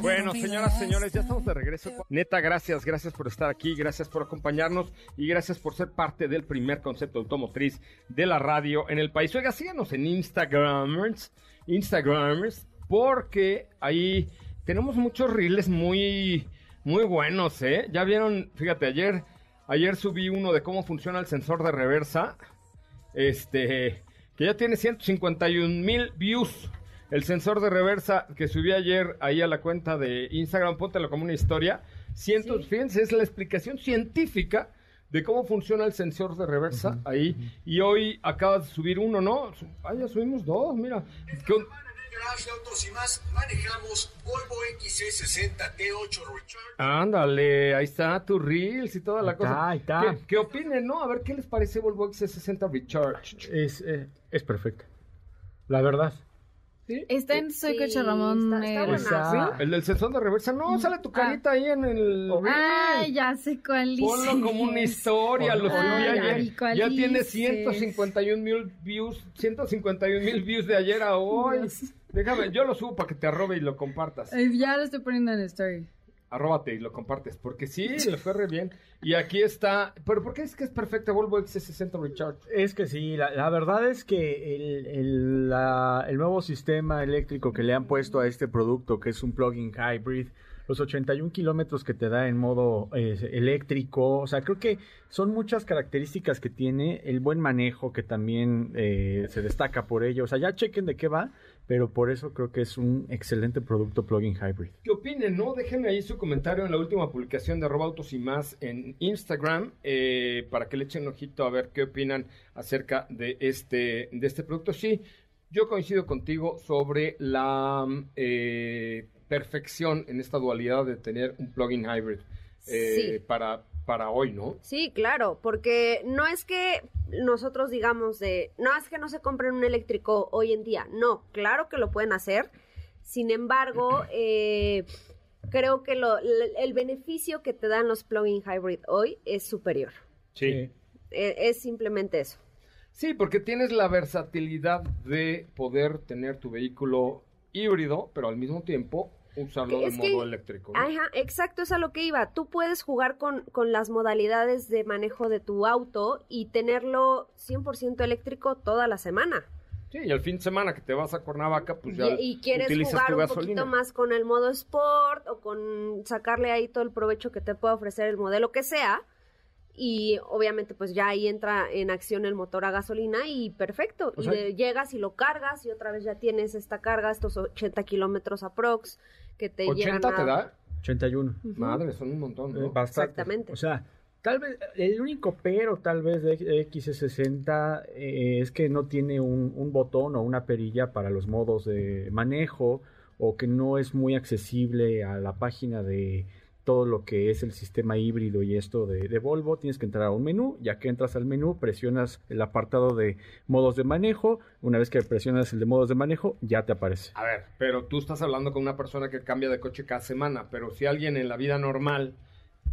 Bueno, señoras, señores, ya estamos de regreso. Neta, gracias, gracias por estar aquí, gracias por acompañarnos y gracias por ser parte del primer concepto automotriz de la radio en el país. Oiga, síganos en Instagramers, Instagramers, porque ahí tenemos muchos reels muy, muy buenos, ¿eh? Ya vieron, fíjate, ayer, ayer subí uno de cómo funciona el sensor de reversa, este, que ya tiene 151 mil views. El sensor de reversa que subí ayer ahí a la cuenta de Instagram, póntelo como una historia. Cientos, fíjense, es la explicación científica de cómo funciona el sensor de reversa ahí. Y hoy acabas de subir uno, ¿no? Ah, ya subimos dos, mira. Autos y más, manejamos Volvo XC60 T8 Recharge. Ándale, ahí está tu Reels y toda la cosa. Ahí está. ¿Qué, opinen, no? A ver, ¿qué les parece Volvo XC60 Recharge? Es, eh, es perfecto. La verdad. Está en Soy Coche Ramón. el del sensor de reversa. No, sale tu carita ahí en el. Ah, ya sé cuál dice. Ponlo como una historia. Lo Ya tiene 151 mil views. 151 mil views de ayer a hoy. Déjame, yo lo subo para que te arrobe y lo compartas. Ya lo estoy poniendo en story arróbate y lo compartes, porque sí, le fue re bien. Y aquí está, pero ¿por qué es que es perfecta Volvo XC60 Recharge? Es que sí, la, verdad es que el, el, el, nuevo sistema eléctrico que le han puesto a este producto, que es un plug-in hybrid, los 81 kilómetros que te da en modo eh, eléctrico, o sea, creo que son muchas características que tiene, el buen manejo que también eh, se destaca por ello, o sea, ya chequen de qué va, pero por eso creo que es un excelente producto plug-in hybrid. ¿Qué opinen, no? Déjenme ahí su comentario en la última publicación de Robautos y más en Instagram eh, para que le echen un ojito a ver qué opinan acerca de este, de este producto. Sí, yo coincido contigo sobre la eh, perfección en esta dualidad de tener un plug-in hybrid eh, para, para hoy, ¿no? Sí, claro, porque no es que nosotros digamos de, no es que no se compren un eléctrico hoy en día, no, claro que lo pueden hacer, sin embargo, eh, creo que lo, el beneficio que te dan los plug-in hybrid hoy es superior. Sí. E, es simplemente eso. Sí, porque tienes la versatilidad de poder tener tu vehículo híbrido, pero al mismo tiempo usarlo de modo eléctrico. Ajá, exacto, es a lo que iba. Tú puedes jugar con, con las modalidades de manejo de tu auto y tenerlo 100% eléctrico toda la semana. Sí, y el fin de semana que te vas a Cuernavaca, pues ya y, y quieres jugar un poquito más con el modo sport o con sacarle ahí todo el provecho que te pueda ofrecer el modelo que sea, y obviamente pues ya ahí entra en acción el motor a gasolina y perfecto. y llegas y lo cargas y otra vez ya tienes esta carga, estos 80 kilómetros aprox que te ¿80 llegan a... te da? 81. Madre, son un montón, ¿no? Eh, Exactamente. O sea, tal vez, el único pero tal vez de X60 eh, es que no tiene un, un botón o una perilla para los modos de manejo o que no es muy accesible a la página de todo lo que es el sistema híbrido y esto de, de, Volvo, tienes que entrar a un menú, ya que entras al menú, presionas el apartado de modos de manejo, una vez que presionas el de modos de manejo, ya te aparece. A ver, pero tú estás hablando con una persona que cambia de coche cada semana, pero si alguien en la vida normal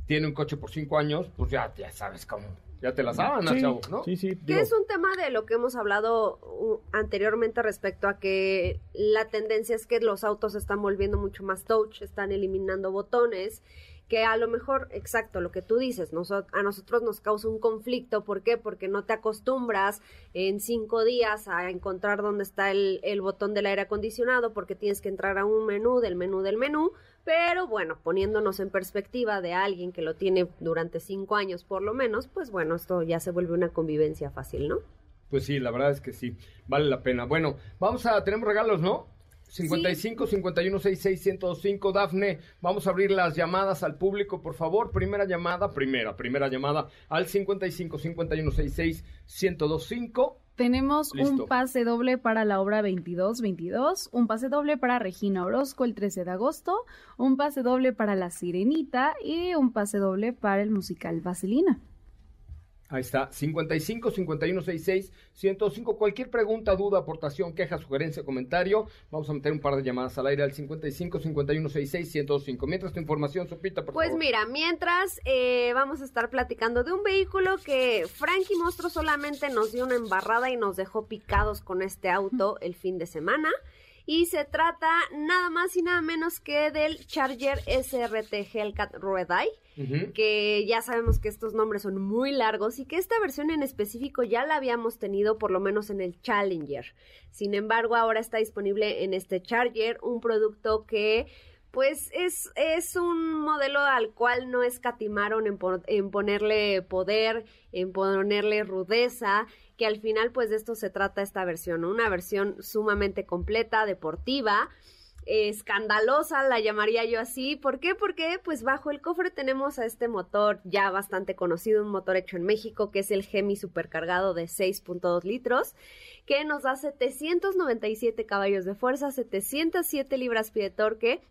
tiene un coche por cinco años, pues ya, ya sabes cómo Ya te la saben, chavo, ¿no? Sí, sí. Que es un tema de lo que hemos hablado uh, anteriormente respecto a que la tendencia es que los autos se están volviendo mucho más touch, están eliminando botones que a lo mejor, exacto, lo que tú dices, a nosotros nos causa un conflicto. ¿Por qué? Porque no te acostumbras en cinco días a encontrar dónde está el, el botón del aire acondicionado porque tienes que entrar a un menú del menú del menú. Pero bueno, poniéndonos en perspectiva de alguien que lo tiene durante cinco años por lo menos, pues bueno, esto ya se vuelve una convivencia fácil, ¿no? Pues sí, la verdad es que sí, vale la pena. Bueno, vamos a, tenemos regalos, ¿no? 55 51 66 105 Dafne, vamos a abrir las llamadas al público, por favor. Primera llamada, primera, primera llamada al 55 51 66 1025. Tenemos un pase doble para la obra 22-22, un pase doble para Regina Orozco el 13 de agosto, un pase doble para La Sirenita y un pase doble para el musical Vaselina. Ahí está, 55 51 66 105. Cualquier pregunta, duda, aportación, queja, sugerencia, comentario. Vamos a meter un par de llamadas al aire al 55 51 66 105. Mientras tu información, Sopita, por pues favor. Pues mira, mientras eh, vamos a estar platicando de un vehículo que Frankie Mostro solamente nos dio una embarrada y nos dejó picados con este auto el fin de semana. Y se trata nada más y nada menos que del Charger SRT Hellcat Red Eye, que ya sabemos que estos nombres son muy largos y que esta versión en específico ya la habíamos tenido por lo menos en el Challenger. Sin embargo, ahora está disponible en este Charger, un producto que pues es, es un modelo al cual no escatimaron en, en, ponerle poder, en ponerle rudeza, que al final pues de esto se trata esta versión, una versión sumamente completa, deportiva, escandalosa, la llamaría yo así. ¿Por qué? Porque pues bajo el cofre tenemos a este motor ya bastante conocido, un motor hecho en México, que es el Gemi supercargado de 6.2 litros, que nos da 797 caballos de fuerza, 707 libras-pie de torque,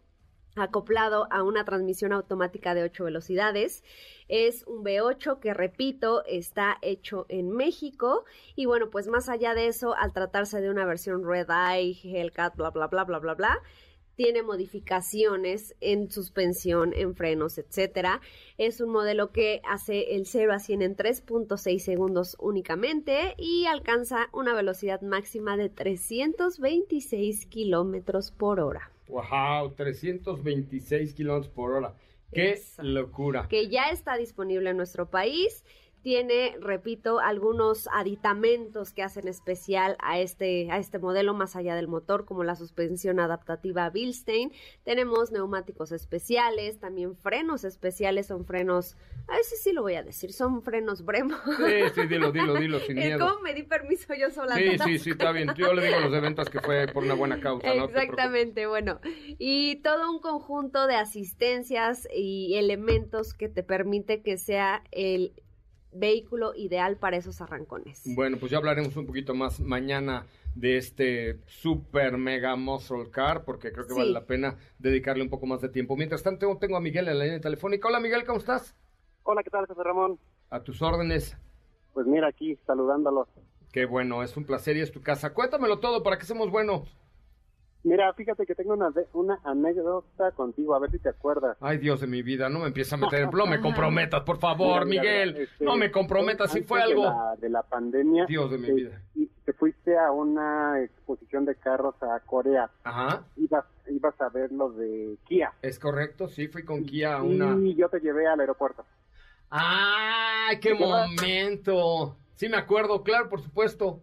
acoplado a una transmisión automática de 8 velocidades. Es un V8 que, repito, está hecho en México. Y bueno, pues más allá de eso, al tratarse de una versión Red Eye, Hellcat, bla, bla, bla, bla, bla, bla, tiene modificaciones en suspensión, en frenos, etcétera. Es un modelo que hace el 0 a 100 en 3.6 segundos únicamente y alcanza una velocidad máxima de 326 kilómetros por hora. ¡Wow! 326 kilómetros por hora. ¡Qué locura! Que ya está disponible en nuestro país tiene, repito, algunos aditamentos que hacen especial a este, a este modelo más allá del motor, como la suspensión adaptativa Bilstein. Tenemos neumáticos especiales, también frenos especiales, son frenos, a ese sí lo voy a decir, son frenos Bremo. Sí, sí, dilo, dilo, dilo, sin miedo. ¿Cómo me di permiso yo sola? Sí, sí, sí, está bien. Yo le digo a los de ventas que fue por una buena causa, ¿no? Exactamente, bueno. Y todo un conjunto de asistencias y elementos que te permite que sea el vehículo ideal para esos arrancones. Bueno, pues ya hablaremos un poquito más mañana de este super mega muscle car porque creo que vale la pena dedicarle un poco más de tiempo. Mientras tanto tengo a Miguel en la línea telefónica. Hola Miguel, ¿cómo estás? Hola, ¿qué tal, José Ramón? A tus órdenes. Pues mira aquí, saludándolos. Qué bueno, es un placer y es tu casa. Cuéntamelo todo para que seamos buenos. Mira, fíjate que tengo una, una anécdota contigo, a ver si te acuerdas. Ay, Dios de mi vida, no me empieces a meter en... No me comprometas, por favor, Miguel. Este, no me comprometas, si fue algo... De la, de la pandemia. Dios de mi vida. Y te fuiste a una exposición de carros a Corea. Ajá. Ibas, ibas a ver lo de Kia. Es correcto, sí, fui con Kia a una... Y yo te llevé al aeropuerto. ¡Ay, qué momento! Sí, me acuerdo, claro, por supuesto.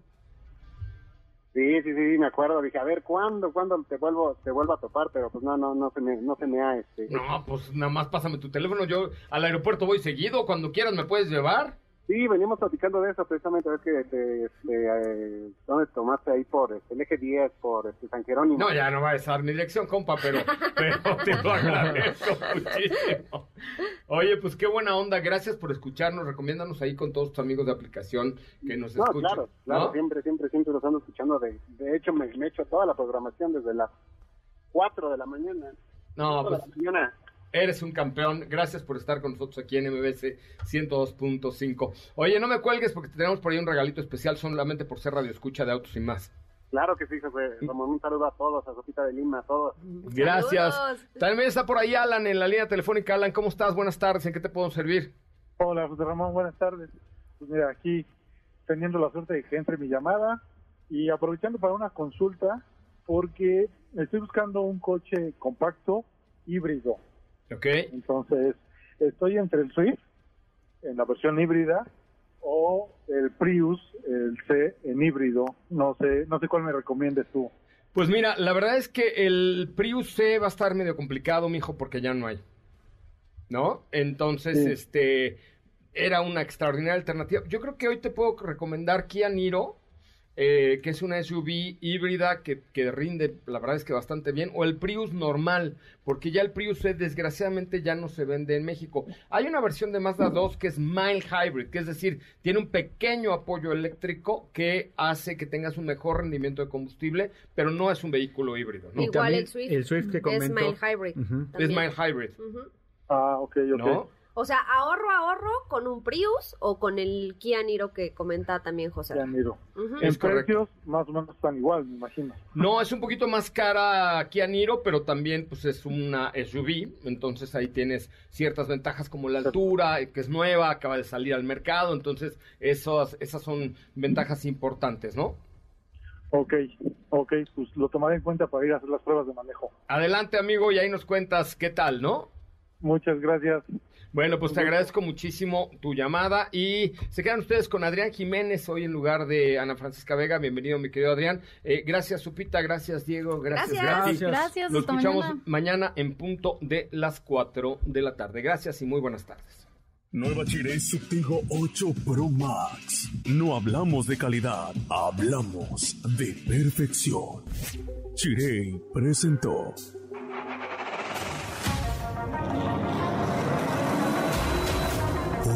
Sí, sí, sí, me acuerdo. Dije, a ver, ¿cuándo, cuándo te vuelvo, te vuelvo a topar? Pero pues no, no, no se me, no se me ha, este... No, pues nada más pásame tu teléfono. Yo al aeropuerto voy seguido. Cuando quieras me puedes llevar. Sí, veníamos platicando de eso precisamente, ves que este, este, eh, ¿dónde tomaste ahí por este, el eje 10, por este, San Jerónimo? No, ya no va a estar mi dirección, compa, pero, pero te lo agradezco muchísimo. Oye, pues qué buena onda, gracias por escucharnos, recomiéndanos ahí con todos tus amigos de aplicación que nos no, escuchan. Claro, claro, siempre, siempre, siempre los ando escuchando, de, de hecho me, me he hecho toda la programación desde las 4 de la mañana. No, pues... De la mañana Eres un campeón. Gracias por estar con nosotros aquí en MBC 102.5. Oye, no me cuelgues porque tenemos por ahí un regalito especial solamente por ser radio escucha de autos y más. Claro que sí, José. Un saludo a todos, a Sopita de Lima, a todos. Gracias. También está por ahí Alan en la línea telefónica. Alan, ¿cómo estás? Buenas tardes. ¿En qué te puedo servir? Hola, José Ramón. Buenas tardes. Pues mira, aquí teniendo la suerte de que entre mi llamada y aprovechando para una consulta porque estoy buscando un coche compacto híbrido. Ok. Entonces, estoy entre el Swift en la versión híbrida o el Prius, el C en híbrido. No sé, no sé cuál me recomiendes tú. Pues mira, la verdad es que el Prius C va a estar medio complicado, mijo, porque ya no hay. ¿No? Entonces, este era una extraordinaria alternativa. Yo creo que hoy te puedo recomendar Kia Niro, eh, que es una SUV híbrida que, que, rinde, la verdad es que bastante bien, o el Prius normal, porque ya el Prius C desgraciadamente ya no se vende en México. Hay una versión de Mazda 2 que es mild hybrid, que es decir, tiene un pequeño apoyo eléctrico que hace que tengas un mejor rendimiento de combustible, pero no es un vehículo híbrido. ¿no? Igual el Swift, el Swift que es mild hybrid. Es mild hybrid. Ah, ok, ok. ¿No? O sea, ahorro, ahorro con un Prius o con el Kia Niro que comenta también José. Kia Niro. En precios más o menos están igual, me imagino. No, es un poquito más cara Kia Niro, pero también pues es una SUV, entonces ahí tienes ciertas ventajas como la altura, eh, que es nueva, acaba de salir al mercado, entonces esas, esas son ventajas importantes, ¿no? Ok, ok, pues lo tomaré en cuenta para ir a hacer las pruebas de manejo. Adelante amigo y ahí nos cuentas qué tal, ¿no? Muchas gracias. Bueno, pues te agradezco muchísimo tu llamada y se quedan ustedes con Adrián Jiménez hoy en lugar de Ana Francisca Vega. Bienvenido, mi querido Adrián. Eh, gracias, Supita. Gracias, Diego. Gracias, Gracias. Gracias, Lo hasta escuchamos mañana. mañana en punto de las 4 de la tarde. Gracias y muy buenas tardes. Nueva Chiré Subtigo 8 Pro Max. No hablamos de calidad, hablamos de perfección. Chiré presentó.